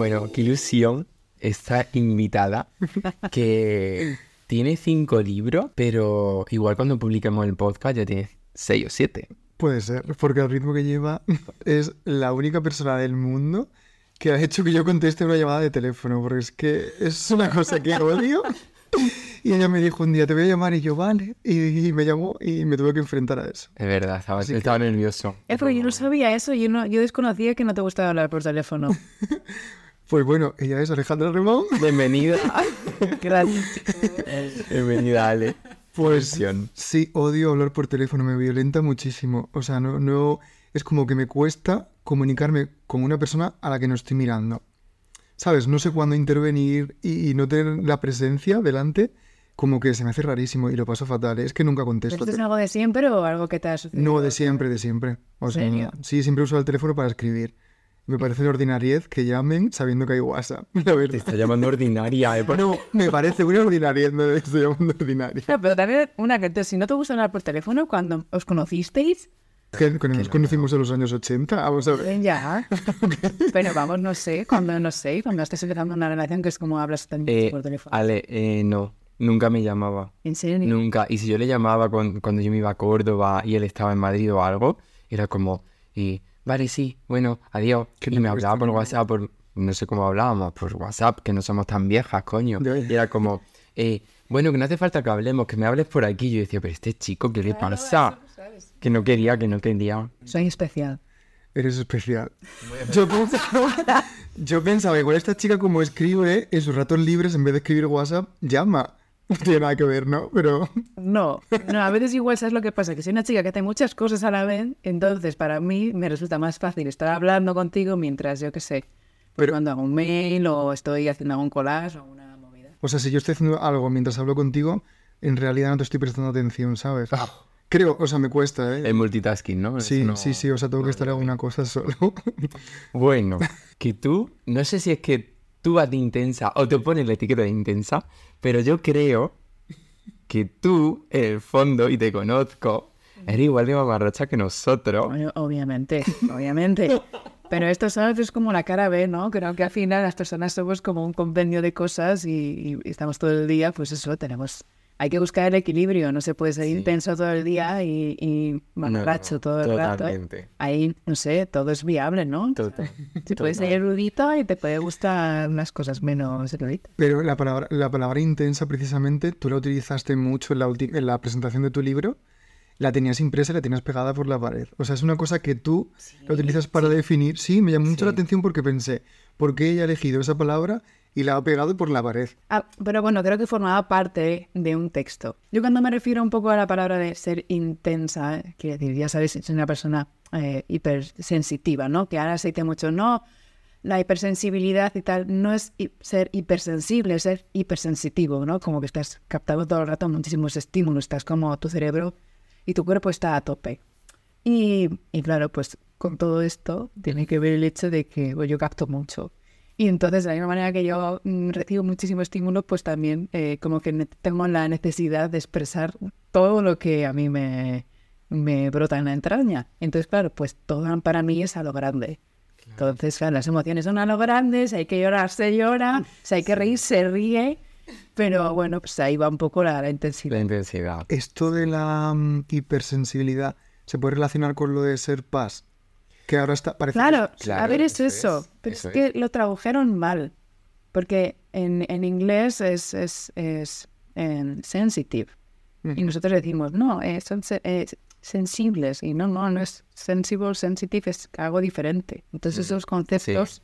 Bueno, qué ilusión esta invitada que tiene cinco libros, pero igual cuando publiquemos el podcast ya tiene seis o siete. Puede ser, porque el ritmo que lleva es la única persona del mundo que ha hecho que yo conteste una llamada de teléfono, porque es que es una cosa que odio. Y ella me dijo un día, te voy a llamar, y yo, vale. Y, y me llamó y me tuve que enfrentar a eso. Es verdad, estaba, Así que- estaba nervioso. Es porque yo no sabía eso, yo, no, yo desconocía que no te gustaba hablar por teléfono. Pues bueno, ella es Alejandra Remón. Bienvenida. Gracias. Bienvenida, Ale. Pues sí, odio hablar por teléfono, me violenta muchísimo. O sea, no, no, es como que me cuesta comunicarme con una persona a la que no estoy mirando. ¿Sabes? No sé cuándo intervenir y, y no tener la presencia delante, como que se me hace rarísimo y lo paso fatal. Es que nunca contesto. ¿Esto es algo de siempre o algo que te ha sucedido? No, de siempre, de siempre. O sea, serio? sí, siempre uso el teléfono para escribir. Me parece una ordinariez que llamen sabiendo que hay WhatsApp, la Te verdad. está llamando ordinaria, ¿eh? No, me parece una ordinariez, no estoy llamando ordinaria. No, pero también una que entonces, si no te gusta hablar por teléfono, cuando os conocisteis, Que, que nos conocimos en los años 80, vamos a ver. ya. Pero vamos, no sé, cuando no sé, cuando estás empezando una relación que es como hablas también Eh, por teléfono. Ale, eh, no. Nunca me llamaba. ¿En serio? Nunca. Y si yo le llamaba cuan- cuando yo me iba a Córdoba y él estaba en Madrid o algo, era como, y, vale, sí, bueno, adiós. Y me hablaba por ¿no? WhatsApp, por, no sé cómo hablábamos, por WhatsApp, que no somos tan viejas, coño. Y era como, eh, bueno, que no hace falta que hablemos, que me hables por aquí. Yo decía, pero este chico, ¿qué le pasa? Que no quería, que no quería. Soy especial. Eres especial. Yo pensaba, yo pensaba, igual esta chica como escribe en sus ratos libres, en vez de escribir WhatsApp, llama. No tiene nada que ver, ¿no? Pero No, no, a veces igual sabes lo que pasa, que soy una chica que hace muchas cosas a la vez, entonces para mí me resulta más fácil estar hablando contigo mientras, yo qué sé, pues Pero- cuando hago un mail o estoy haciendo algún collage o una movida. O sea, si yo estoy haciendo algo mientras hablo contigo, en realidad no te estoy prestando atención, ¿sabes? Creo, o sea, me cuesta, ¿eh? El multitasking, ¿no? Sí, no- sí, sí, o sea, tengo que estar en alguna cosa solo. Bueno, que tú, no sé si es que tú vas de intensa o te pones la etiqueta de intensa, pero yo creo que tú, en el fondo, y te conozco, eres igual de mamarracha que nosotros. Obvio- Obviamente, obviamente. Pero esto, ¿sabes? Es como la cara B, ¿no? Creo que al final las personas somos como un compendio de cosas y, y estamos todo el día, pues eso, tenemos... Hay que buscar el equilibrio, no se puede ser Sí. intenso todo el día y, y mamarracho no, todo el rato. Ahí, no sé, todo es viable, ¿no? Total. Te puedes ser erudito y te puede gustar unas cosas menos eruditas. Pero la palabra, la palabra intensa, precisamente, tú la utilizaste mucho en la, ulti- en la presentación de tu libro. La tenías impresa y la tenías pegada por la pared. O sea, es una cosa que tú la utilizas para definir. Sí, me llamó mucho la atención porque pensé, ¿por qué ella ha elegido esa palabra y la ha pegado por la pared? Ah, pero bueno, creo que formaba parte de un texto. Yo cuando me refiero un poco a la palabra de ser intensa, eh, quiere decir, ya sabes, soy una persona eh, hipersensitiva, ¿no? Que ahora se dice mucho, no, la hipersensibilidad y tal, no es ser hipersensible, es ser hipersensitivo, ¿no? Como que estás captando todo el rato muchísimos estímulos, estás como tu cerebro y tu cuerpo está a tope. Y, y claro, pues con todo esto tiene que ver el hecho de que pues, yo capto mucho. Y entonces, de la misma manera que yo mm, recibo muchísimo estímulo, pues también eh, como que tengo la necesidad de expresar todo lo que a mí me, me brota en la entraña. Entonces, claro, pues todo para mí es a lo grande. Entonces, claro, las emociones son a lo grande, si hay que llorar, se llora, si hay que reír, se ríe. Pero bueno, pues ahí va un poco la, la intensidad. La intensidad. Esto de la mm, hipersensibilidad se puede relacionar con lo de ser paz. Que ahora está. Parece que- Claro, a ver, es eso eso. es, Pero eso es que lo tradujeron mal. Porque en, en inglés es, es, es en sensitive. Y nosotros decimos, no, eh, son se- eh, sensibles. Y no, no, no es sensible, sensitive, es algo diferente. Entonces esos conceptos...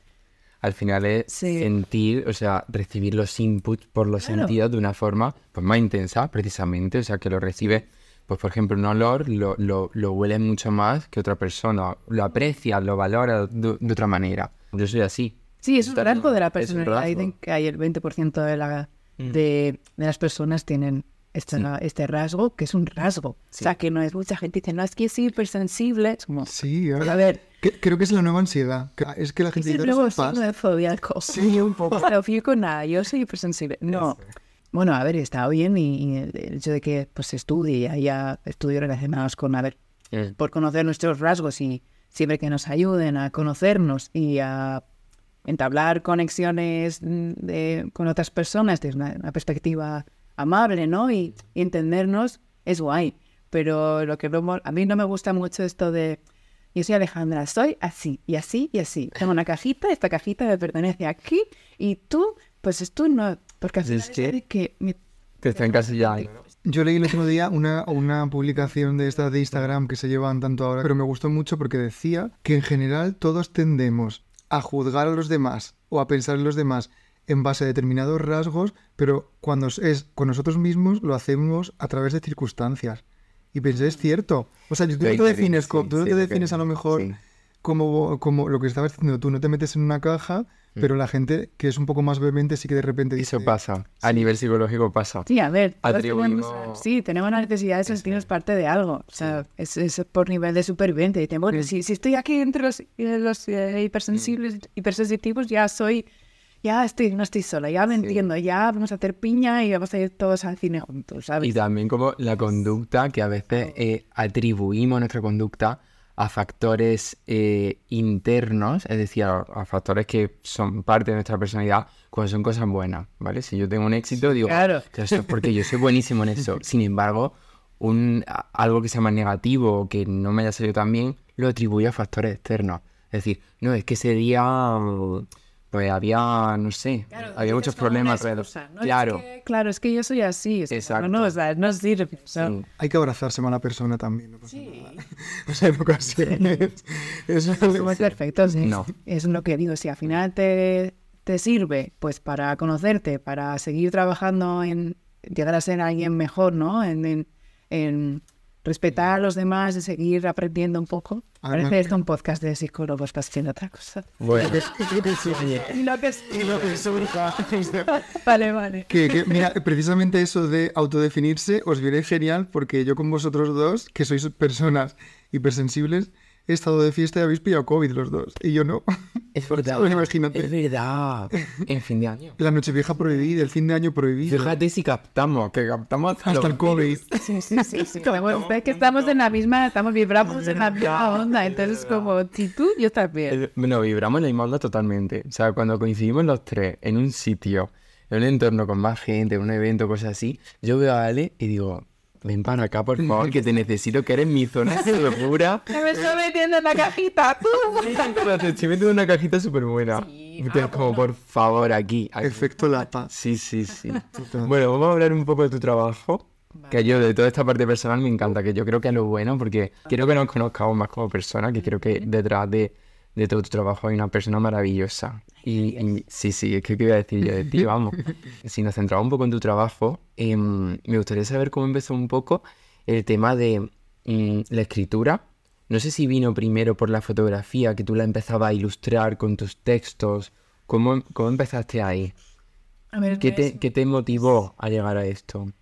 Al final es Sí. sentir, o sea, recibir los inputs por los Claro. sentidos de una forma pues, más intensa, precisamente. O sea, que lo recibe, pues por ejemplo, un olor, lo, lo, lo huele mucho más que otra persona. Lo aprecia, lo valora de, de otra manera. Yo soy así. Sí, es un rasgo de la es personalidad. Dicen que hay el 20% de, la, de, de las personas tienen este, este rasgo, que es un rasgo. O sea, que no es mucha gente dice, no, es que es hipersensible. Es como, Sí, pues, ahora- a ver, que Que- creo que es la nueva ansiedad. Es que la Es gente el dice, nuevo signo de zodiaco. Sí, un poco. No fío con nada, yo soy hipersensible. No. Bueno, a ver, está bien y, y el hecho de que pues estudie y haya estudios relacionados con, a ver, Mm. por conocer nuestros rasgos y siempre que nos ayuden a conocernos y a entablar conexiones de- con otras personas desde una, una perspectiva amable, ¿no? Y, y entendernos es guay. Pero lo que no a mí no me gusta mucho esto de yo soy Alejandra, soy así y así y así. Tengo una cajita, esta cajita me pertenece aquí y tú, pues tú no, porque al Es que- que me- Que está encasillado. Yo leí el otro día una, una publicación de estas de Instagram que se llevan tanto ahora, pero me gustó mucho porque decía que en general todos tendemos a juzgar a los demás o a pensar en los demás en base a determinados rasgos, pero cuando es con nosotros mismos lo hacemos a través de circunstancias. Y pensé, es cierto. O sea, tú no te defines, tú no sí, te defines a lo mejor Sí. Como, como lo que estabas diciendo tú, no te metes en una caja, pero la gente que es un poco más vehemente sí que de repente dice... Eso pasa. A nivel psicológico pasa. Sí, a ver, Atribuimos- tenemos, sí, tenemos la necesidad de sentirnos parte de algo. O sea, es, es por nivel de supervivencia. Dicen, bueno, si, si estoy aquí entre los, eh, los eh, hipersensibles, hipersensitivos, ya soy, ya estoy, no estoy sola, ya me entiendo, ya vamos a hacer piña y vamos a ir todos al cine juntos, ¿sabes? Y también como la conducta, que a veces eh, atribuimos nuestra conducta a factores eh, internos, es decir, a, a factores que son parte de nuestra personalidad cuando son cosas buenas, ¿vale? Si yo tengo un éxito, digo, Claro. "Ah, eso es porque yo soy buenísimo en eso. Sin embargo, un, a- algo que sea más negativo o que no me haya salido tan bien, lo atribuyo a factores externos. Es decir, no, es que ese día, mm, pues había, no sé, había muchos problemas alrededor. claro. claro, es que yo soy así. es que Exacto. No, no, o sea, no sirve. o sea, Sí. Hay que abrazarse a mala persona también. No pasa nada. O sea, en ocasiones. Eso es Somos perfectos. Es, No. es lo que digo. Si al final te, te sirve pues para conocerte, para seguir trabajando en llegar a ser alguien mejor, ¿no? En, en- en respetar a los demás, de seguir aprendiendo un poco. Además- Parece esto un podcast de psicólogos, estás haciendo otra cosa. Bueno, Y lo que es- Vale, vale. Que, que, mira, precisamente eso de autodefinirse os viene genial porque yo con vosotros dos, que sois personas hipersensibles, he estado de fiesta y habéis pillado COVID los dos. Y yo no. es verdad. Bueno, imagínate. Es verdad. En fin de año. La noche vieja prohibida, el fin de año prohibido. Fíjate si captamos, que captamos hasta, Hasta el COVID. Sí, sí, sí. sí. Bueno, ves que estamos en la misma, estamos vibramos en la misma onda. Entonces, como si tú, yo también. Eh, No, vibramos en la misma onda totalmente. O sea, cuando coincidimos los tres en un sitio, en un entorno con más gente, en un evento, cosas así, yo veo a Ale y digo, ven para acá, por favor, que te necesito, que eres mi zona segura. Que me estoy metiendo en la cajita, tú. Te estoy metiendo en una cajita súper buena. Sí, te- ah, como, por favor, aquí. aquí. Efecto lata. Sí, sí, sí. Bueno, vamos a hablar un poco de tu trabajo. Que yo de toda esta parte personal me encanta, que yo creo que es lo bueno, porque quiero que nos conozcamos más como personas, que creo que detrás de, de todo tu trabajo hay una persona maravillosa. Y, y sí, sí, es que iba a decir yo de ti, vamos. Si nos centramos un poco en tu trabajo, em, me gustaría saber cómo empezó un poco el tema de mm, la escritura. No sé si vino primero por la fotografía, que tú la empezabas a ilustrar con tus textos. ¿Cómo, cómo empezaste ahí? A ver, ¿Qué te, qué te motivó a llegar a esto?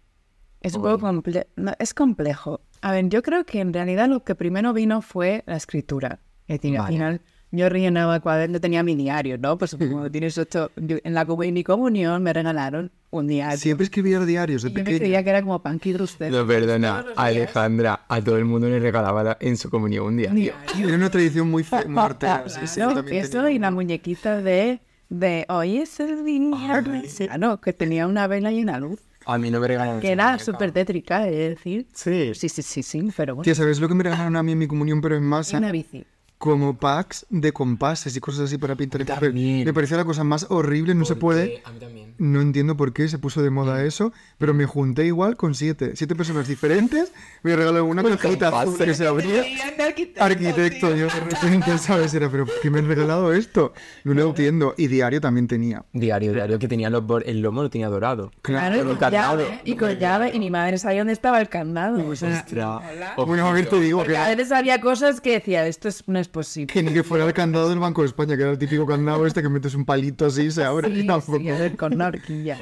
es un poco comple- no, es complejo. A ver, yo creo que en realidad lo que primero vino fue la escritura. Es decir, al final yo rellenaba cuaderno, tenía mi diario, ¿no? Pues como tienes ocho, yo- en la en mi comunión me regalaron un diario. Siempre escribía diarios de Y yo me pequeño. creía que era como Panky Druster. No, perdona, Alejandra, a todo el mundo le regalaba la- en su comunión un. Un diario. Era una tradición muy, fe- muy artera. Sí, sí, también eso tenía y la una. muñequita de, de hoy es el día. Ah, no, que tenía una vela y una luz. A mí no me regalaron. Que era súper tétrica, es decir. Sí. Sí, sí, sí, sí, pero bueno. Tía, ¿sabes lo que me regalaron a mí en mi comunión, pero en masa? Una bici. Como packs de compases y cosas así para pintar en papel. Me parecía la cosa más horrible, no se puede. A mí también. No entiendo por qué se puso de moda eso, pero me junté igual con siete. Siete personas diferentes. Me regalaron una cajita azul que se abría. Arquitecto, yo de repente, ¿sabes? Era, pero ¿por qué me han regalado esto? No lo entiendo. Y diario también tenía. Diario, diario, que tenía los el lomo lo tenía dorado. Claro, y con llave, y con llave, y mi madre sabía dónde estaba el candado. O sea, Ostras. Bueno, a ver, te digo porque a que, veces había cosas que decía, esto es- no es posible. que ni que fuera el candado del Banco de España, que era el típico candado este que metes un palito así y se abre. Sí, Tampoco. sí, a ver, con una horquilla.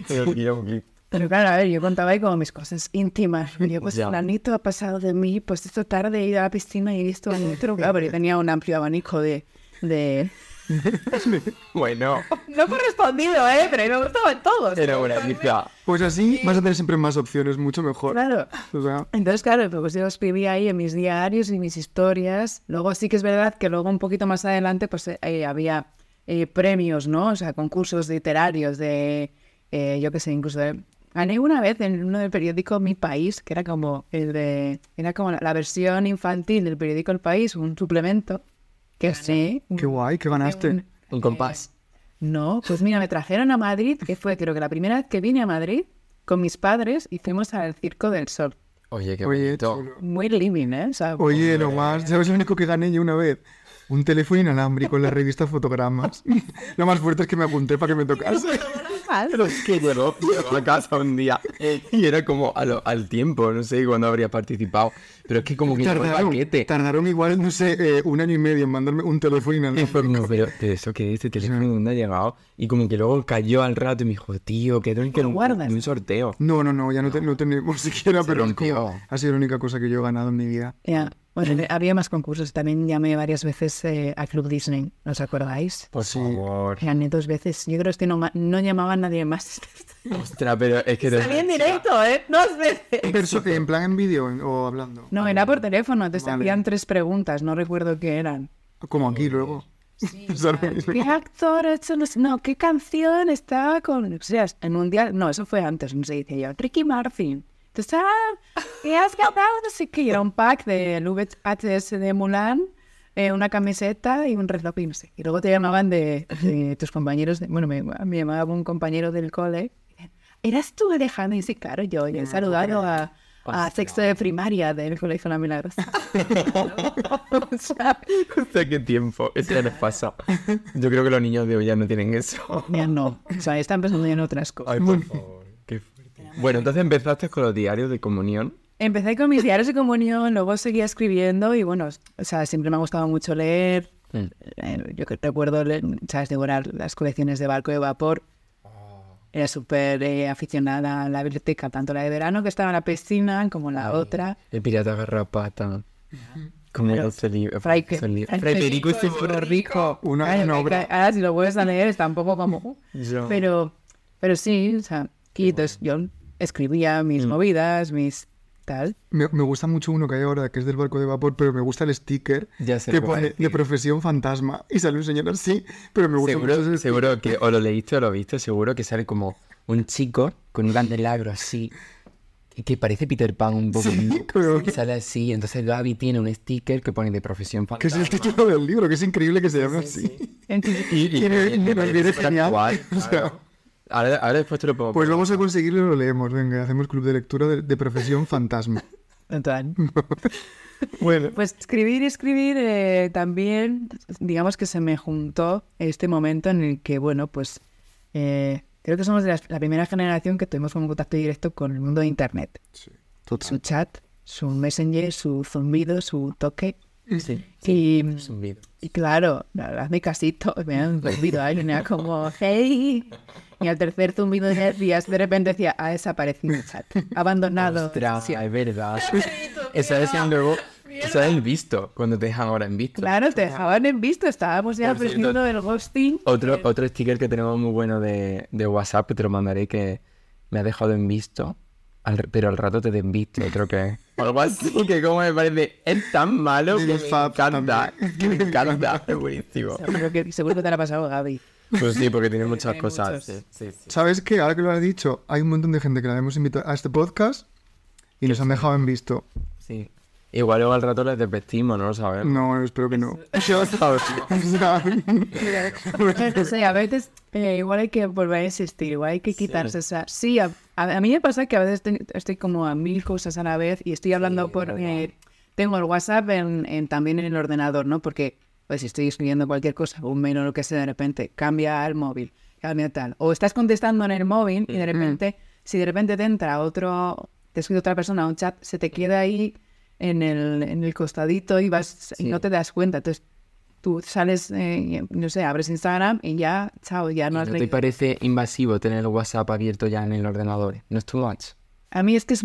Pero claro, a ver, yo contaba ahí como mis cosas íntimas. Yo, pues, Ya. fulanito ha pasado de mí, pues esta tarde he ido a la piscina y he visto a otro. Claro, pero yo tenía un amplio abanico de... de... Bueno, No correspondido, ¿eh? Pero me gustaban todos. era una risa. Pues así vas a tener siempre más opciones, mucho mejor. Claro. O sea, Entonces, claro, pues yo escribía ahí en mis diarios y mis historias. Luego sí que es verdad que luego un poquito más adelante pues eh, había eh, premios, ¿no? O sea, concursos literarios de, eh, yo qué sé, incluso de- gané una vez en uno del periódico Mi País, que era como el de, era como la, la versión infantil del periódico El País, un suplemento que sí. qué guay, que ganaste. Un compás. No, pues mira, me trajeron a Madrid, que fue creo que la primera vez que vine a Madrid con mis padres y fuimos al Circo del Sol. Oye, qué Oye, bonito. Muy living, ¿eh? O sea, Oye, nomás, ¿sabes lo único que gané yo una vez? Un teléfono inalámbrico en la revista Fotogramas. lo más fuerte es que me apunté para que me tocase. Pero es que llegó, a casa un día y era como a lo- al tiempo, no sé cuándo habría participado. Pero es que como que llegó el Tardaron, paquete. tardaron igual, no sé, eh, un año y medio en mandarme un teléfono Y fue inalámbrico. como, pero, pero eso que este teléfono de dónde ha llegado. Y como que luego cayó al rato y me dijo, tío, que tengo que lo un, guardas? un sorteo. No, no, no, ya no, te- no tenemos siquiera, pero ha sido la única cosa que yo he ganado en mi vida. Ya. Bueno, había más concursos. También llamé varias veces eh, a Club Disney. ¿Os acordáis? Por favor. Gané dos veces. Yo creo que no, no llamaba a nadie más. Ostras, pero es que... Salí en directo, ¿eh? Dos veces. Pero eso, ¿En plan en vídeo en- o hablando? No, era por teléfono. Entonces Vale. hacían tres preguntas. No recuerdo qué eran. Como aquí luego. O sea, lo mismo. ¿Qué actor ha hecho? No, ¿qué canción estaba con...? O sea, el mundial... No, eso fue antes, no sé, decía yo. Ricky Martin. Entonces, ah, ¿qué has ganado? No sé qué. Era un pack del VHS de Mulan, eh, una camiseta y un reloj, y no sé. Y luego te llamaban de, de tus compañeros... de- bueno, me, me llamaba un compañero del cole. ¿Eras tú, Alejandro? Y sí, claro, yo. Y he saludado a... A sexto de primaria del Colegio La Milagrosa. O sea, qué tiempo. Eso ya les pasa. Yo creo que los niños de hoy ya no tienen eso. Ya no. O sea, están pensando ya en otras cosas. Ay, por favor. Qué fuerte. Bueno, entonces empezaste con los diarios de comunión. Empecé con mis diarios de comunión, luego seguía escribiendo y bueno, o sea, siempre me ha gustado mucho leer. Mm. Eh, Yo recuerdo, ¿sabes? Devorar las colecciones de barco de vapor. Era súper eh, aficionada a la biblioteca, tanto la de verano que estaba en la piscina como la otra. El pirata garrapata. Como ese libro. Fray, Perico es súper rico. Una- una que- obra. Ahora si lo vuelves a leer está un poco como... Yo- Pero, pero sí, o sea, y entonces yo escribía Mm. mis movidas, mis tal. Me, me gusta mucho uno que hay ahora, que es del barco de vapor, pero me gusta el sticker Ya sé que pone de profesión fantasma. Y sale un señor así, pero me gusta mucho Seguro, ese seguro que o lo leíste o lo viste, seguro que sale como un chico con un candelabro así, que- que parece Peter Pan un poco. Sí, sale así, entonces Gaby tiene un sticker que pone de profesión Que es fantasma. el título del libro, que es increíble que se llame así. Entonces, Y, y- Tiene- y- y me súper genial. actual, O sea, claro. Ahora, ahora después te lo pongo. Pues vamos a conseguirlo y lo leemos. Venga, hacemos club de lectura de, de profesión fantasma. total. Bueno, Pues escribir y escribir eh, también, digamos que se me juntó este momento en el que, bueno, pues eh, creo que somos de las- la primera generación que tuvimos un contacto directo con el mundo de Internet. Su chat, su messenger, su zumbido, su toque. Sí, Y, es un vídeo. y claro, hazme casito, me han zumbido ahí, como, hey. Y al tercer zumbido de días de repente decía, ha desaparecido el chat, abandonado. Ostras, Sí. es verdad. Esa decían luego. Esa es el visto, cuando te dejan ahora en visto. Claro, te dejaban en visto, estábamos ya aprendiendo el ghosting. Otro, otro sticker que tenemos muy bueno de, de WhatsApp, que te lo mandaré, que me ha dejado en visto, al- pero al rato te den visto, otro que... Algo así, que como me parece, es tan malo que me encanta, que me encanta, es buenísimo. Seguro que, seguro que te la ha pasado Gaby. Pues sí, porque tiene muchas cosas. muchos. sí, sí, sí. ¿sabes qué? Ahora que lo has dicho, hay un montón de gente que la hemos invitado a este podcast y nos han dejado en visto. Sí. Igual luego al rato les desvestimos, no lo sabemos. No, espero que no. Yo, ¿sabes? O sea, No sé, a veces eh, igual hay que volver a insistir, igual hay que quitarse esa... Sí, a, a- a mí me pasa que a veces ten- estoy como a mil cosas a la vez y estoy hablando Sí, por... eh, tengo el WhatsApp en, en- también en el ordenador, ¿no? Porque pues si estoy escribiendo cualquier cosa, un mail o lo que sea, de repente cambia al móvil, cambia tal. O estás contestando en el móvil y de repente, si de repente te entra otro, te escribe otra persona un chat, se te queda ahí en el, en el costadito y vas y no te das cuenta. Entonces, tú sales, eh, no sé, abres Instagram y ya, chao, ya no ¿Y has ¿No te parece invasivo tener el WhatsApp abierto ya en el ordenador? ¿No es too much? A mí es que es,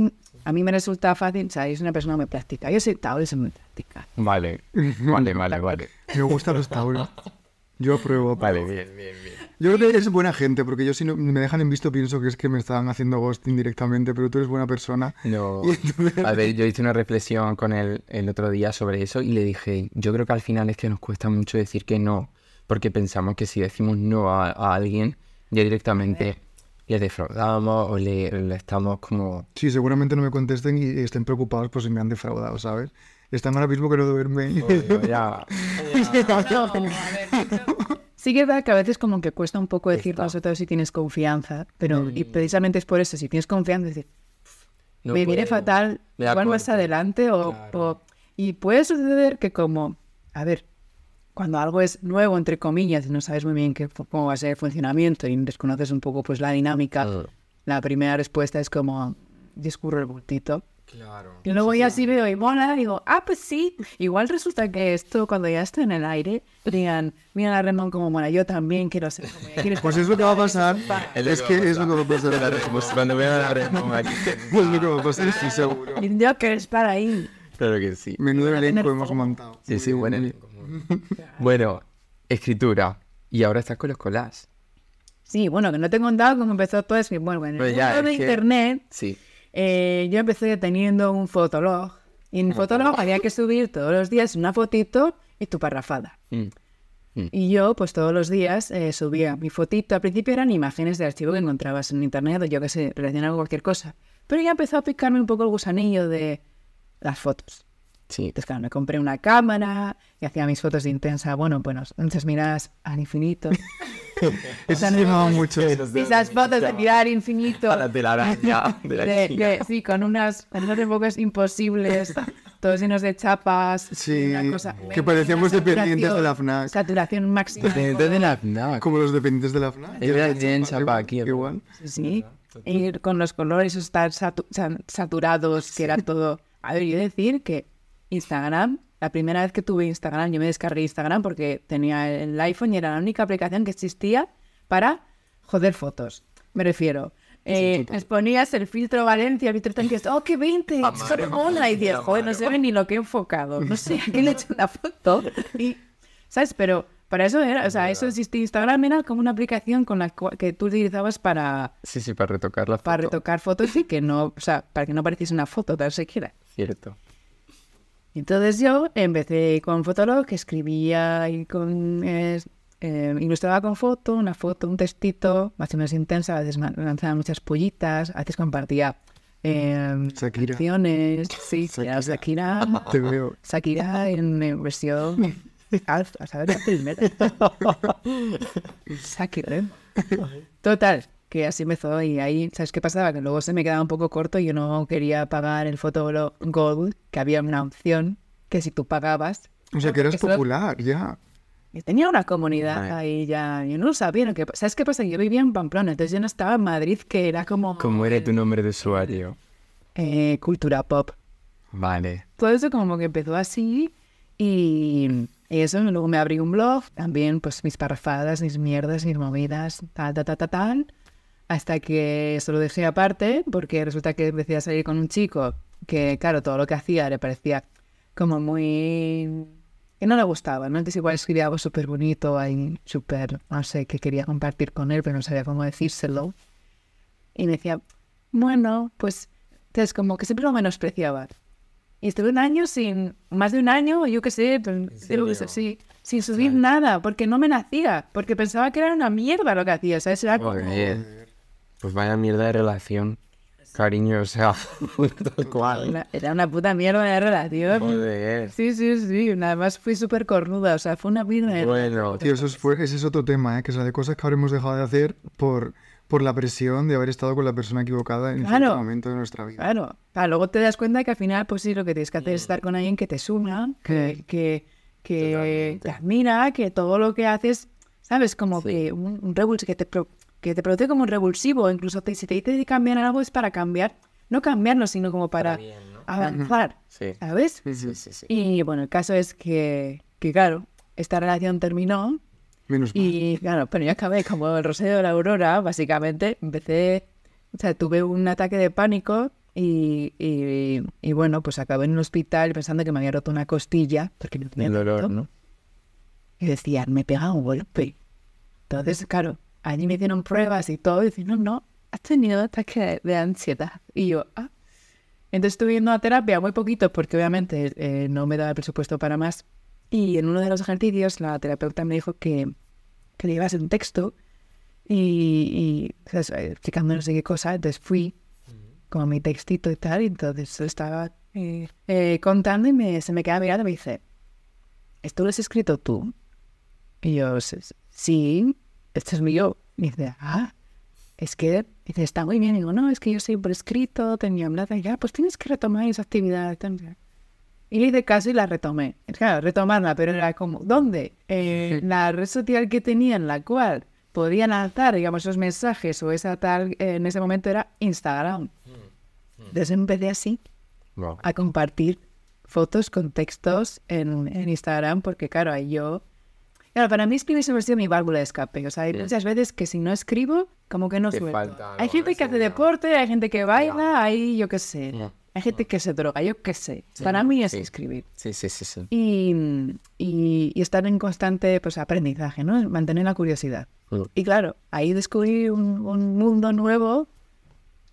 a mí me resulta fácil, o sea, yo soy una persona muy práctica. Yo soy Tauro y soy muy práctica. Vale, vale, vale, vale. Me gustan los Tauros. Yo apruebo. Vale, bien, bien, bien. Yo creo que eres buena gente, porque yo si no, me dejan en visto pienso que es que me están haciendo ghosting directamente, pero tú eres buena persona. No. Entonces- A ver, yo hice una reflexión con él el otro día sobre eso y le dije, yo creo que al final es que nos cuesta mucho decir que no, porque pensamos que si decimos no a, a alguien, ya directamente le defraudamos o le, le estamos como... Sí, seguramente no me contesten y estén preocupados por si me han defraudado, ¿sabes? Están ahora mismo que no duermen. ya, Sí que es verdad que a veces como que cuesta un poco decirlo, sobre todo si tienes confianza, pero y precisamente es por eso, si tienes confianza, decir, no me viene fatal, Me igual más adelante o, o- Y puede suceder que como, a ver, cuando algo es nuevo, entre comillas, y no sabes muy bien qué, cómo va a ser el funcionamiento y desconoces un poco pues la dinámica, Ah. la primera respuesta es como, discurro el bultito. Claro. Y luego ya si veo y mola, digo, ah, pues sí. Igual resulta que esto, cuando ya esté en el aire, digan, mira la Ramón como mola, yo también quiero ser como ella. ¿Quieres Pues es lo que va a pasar. Es Es que que es lo que va a pasar. Cuando vean la red, pongo aquí. Pues lo que va a pasar, sí, seguro. Y Yo quiero estar ahí. Claro que sí. Menudo elenco hemos montado. Sí, sí, bien, bueno. Bueno, escritura. Y ahora estás con los collages. Sí, bueno, que no te he contado cómo empezó todo eso. Bueno, en el Pues ya, mundo de que- internet, Sí. eh, yo empecé teniendo un fotolog. Y en fotolog había que subir todos los días una fotito y tu parrafada. Mm. Y yo, pues todos los días eh, subía mi fotito. Al principio eran imágenes de archivo que encontrabas en internet o yo que sé, relacionado con cualquier cosa. Pero ya empezó a picarme un poco el gusanillo de las fotos. Sí. Entonces, claro, me compré una cámara y hacía mis fotos de intensa. Bueno, bueno, entonces miras al infinito. Eso se llamaba mucho. Esas fotos de mirar infinito. A la de la De- China. de- sí, con unas, con unos enfoques imposibles, todos llenos de chapas. Sí, una cosa- que parecíamos dependientes de la saturación- FNAC. Saturación máxima. Dependiente de la FNAC. Como los dependientes de la FNAC. Tienen chapa aquí. Igual. Sí, y con los colores esos tan satu- saturados, que era todo... A ver, yo decir que Instagram, la primera vez que tuve Instagram, yo me descargué Instagram porque tenía el iPhone y era la única aplicación que existía para joder fotos. Me refiero. Eh, les ponías el filtro Valencia, el filtro dices, oh, qué 20, esto mola. Y dices, joder, no se ve ni lo que he enfocado. No sé a qué le he hecho la foto. Y, ¿sabes? Pero para eso era, o sea, eso existía. Instagram era como una aplicación con la que tú utilizabas para Sí, sí, para retocar la foto. para retocar fotos y que no, o sea, para que no pareciese una foto tan siquiera. Cierto. Entonces yo empecé con Fotolog, que escribía y con eh, eh, ilustraba con foto, una foto, un textito, más o menos intensa, a veces lanzaba muchas pollitas, a veces compartía eh, Shakira. canciones, sí, era Shakira, Te veo. Shakira en, eh, versión alfa, ¿sabes? La primera. Shakira. Total, que así empezó y ahí, ¿sabes qué pasaba? Que luego se me quedaba un poco corto y yo no quería pagar el Fotolog Gold, que había una opción que si tú pagabas... O sea, que eras Eso- popular, ya. y tenía una comunidad Vale. ahí ya, yo no lo sabía. Lo que, ¿Sabes qué pasa? Yo vivía en Pamplona, entonces yo no estaba en Madrid, que era como ¿Cómo era tu nombre de usuario? eh, cultura pop. Vale. todo eso como que empezó así y eso, y luego me abrí un blog, también pues mis parrafadas, mis mierdas, mis movidas, tal, tal, tal, tal, tal, hasta que eso lo dejé aparte porque resulta que empecé a salir con un chico que, claro, todo lo que hacía le parecía como muy... que no le gustaba, ¿no? Entonces igual escribía algo súper bonito, ahí súper, no sé, que quería compartir con él, pero no sabía cómo decírselo. Y me decía, bueno, pues, entonces como que siempre lo menospreciaba. Y estuve un año sin, más de un año, yo qué sé, sí, sin subir nada, porque no me nacía, porque pensaba que era una mierda lo que hacía, ¿sabes? Era como- Joder. Pues vaya mierda de relación. Cariño, o sea, tal cual. una- era una puta mierda de relación. Joder. Sí, sí, sí, además fui súper cornuda, o sea, fue una mierda de Bueno, Tío, eso es, fue- ese es otro tema, ¿eh? Que es de cosas que habremos dejado de hacer por, por la presión de haber estado con la persona equivocada en Claro. cierto momento de nuestra vida. Claro, claro, luego te das cuenta que al final, pues sí, lo que tienes que hacer es estar con alguien que te suma, que, que, que te admira, que todo lo que haces, ¿sabes? Como Sí. que un, un que te, pro- que te produce como un revulsivo, incluso te, si te dice de cambiar algo es para cambiar, no cambiarlo, sino como para, avanzar, sí. ¿sabes? Sí, sí, sí, sí. Y bueno, el caso es que, que claro, esta relación terminó Menos mal. y claro, pero yo acabé como el rosero de la aurora, básicamente. Empecé, o sea, tuve un ataque de pánico y, y, y bueno, pues acabé en un hospital pensando que me había roto una costilla, porque no tenía El dolor, roto. ¿no? Y decían, me pega un golpe. Entonces, claro, allí me hicieron pruebas y todo, y dicen, no, no, has tenido ataque de ansiedad. Y yo, ah. Entonces estuve yendo a terapia muy poquito, porque obviamente eh, no me daba el presupuesto para más. Y en uno de los ejercicios la terapeuta me dijo que, que le llevase un texto y, y ¿sabes? Eh, explicando no sé qué cosa. Entonces fui con mi textito y tal, y entonces estaba eh, eh, contando y me, se me queda mirando y me dice, ¿esto lo has escrito tú? Y yo, "S- sí, este es mi yo. Y dice, ah, es que, dice, está muy bien. Y digo, no, es que yo siempre he escrito, tenía hablado, y ya, pues tienes que retomar esa actividad. y tal". Y le hice caso y la retomé. Claro, retomarla, pero era como, ¿dónde? Eh, la red social que tenía en la cual podía lanzar, digamos, esos mensajes o esa tal, eh, en ese momento era Instagram. Entonces empecé así a compartir fotos con textos en, en Instagram, porque claro, ahí yo... Claro, para mí escribir siempre ha sido mi válvula de escape. O sea, hay muchas veces que si no escribo, como que no Te suelto. falta hay gente que hace deporte, hay gente que baila, hay yo qué sé. Hay gente que se droga, yo qué sé. Para mí es Sí. escribir. Sí, sí, sí, sí. Y, y- y estar en constante pues, aprendizaje, ¿no? Mantener la curiosidad. Mm. Y claro, ahí descubrí un, un mundo nuevo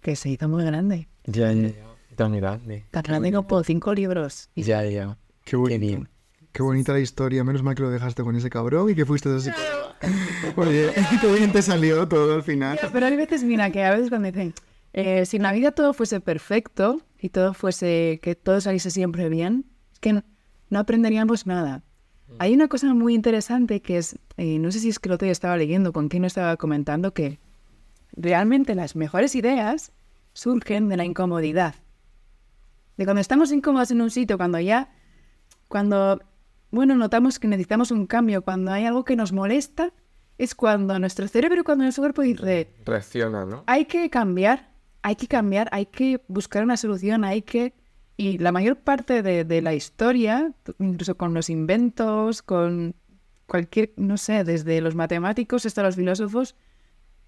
que se hizo muy grande. Ya, ya, ya. Tan grande. Tan grande como cinco libros. Y Ya, ya. Qué bien. Qué bonita la historia. Menos mal que lo dejaste con ese cabrón y que fuiste así. Oye, qué bien te salió todo al final. Pero hay veces, mira, que a veces cuando dicen, eh, si en la vida todo fuese perfecto y todo fuese, que todo saliese siempre bien, es que no, no aprenderíamos nada. Hay una cosa muy interesante que es, eh, no sé si es que otro día estaba leyendo, con quién lo estaba comentando, que realmente las mejores ideas surgen de la incomodidad. De cuando estamos incómodos en un sitio, cuando ya, cuando, bueno, notamos que necesitamos un cambio, cuando hay algo que nos molesta, es cuando nuestro cerebro y cuando nuestro cuerpo dice, Reacciona, ¿no? hay que cambiar, hay que cambiar, hay que buscar una solución, hay que... Y la mayor parte de, de la historia, incluso con los inventos, con cualquier, no sé, desde los matemáticos hasta los filósofos,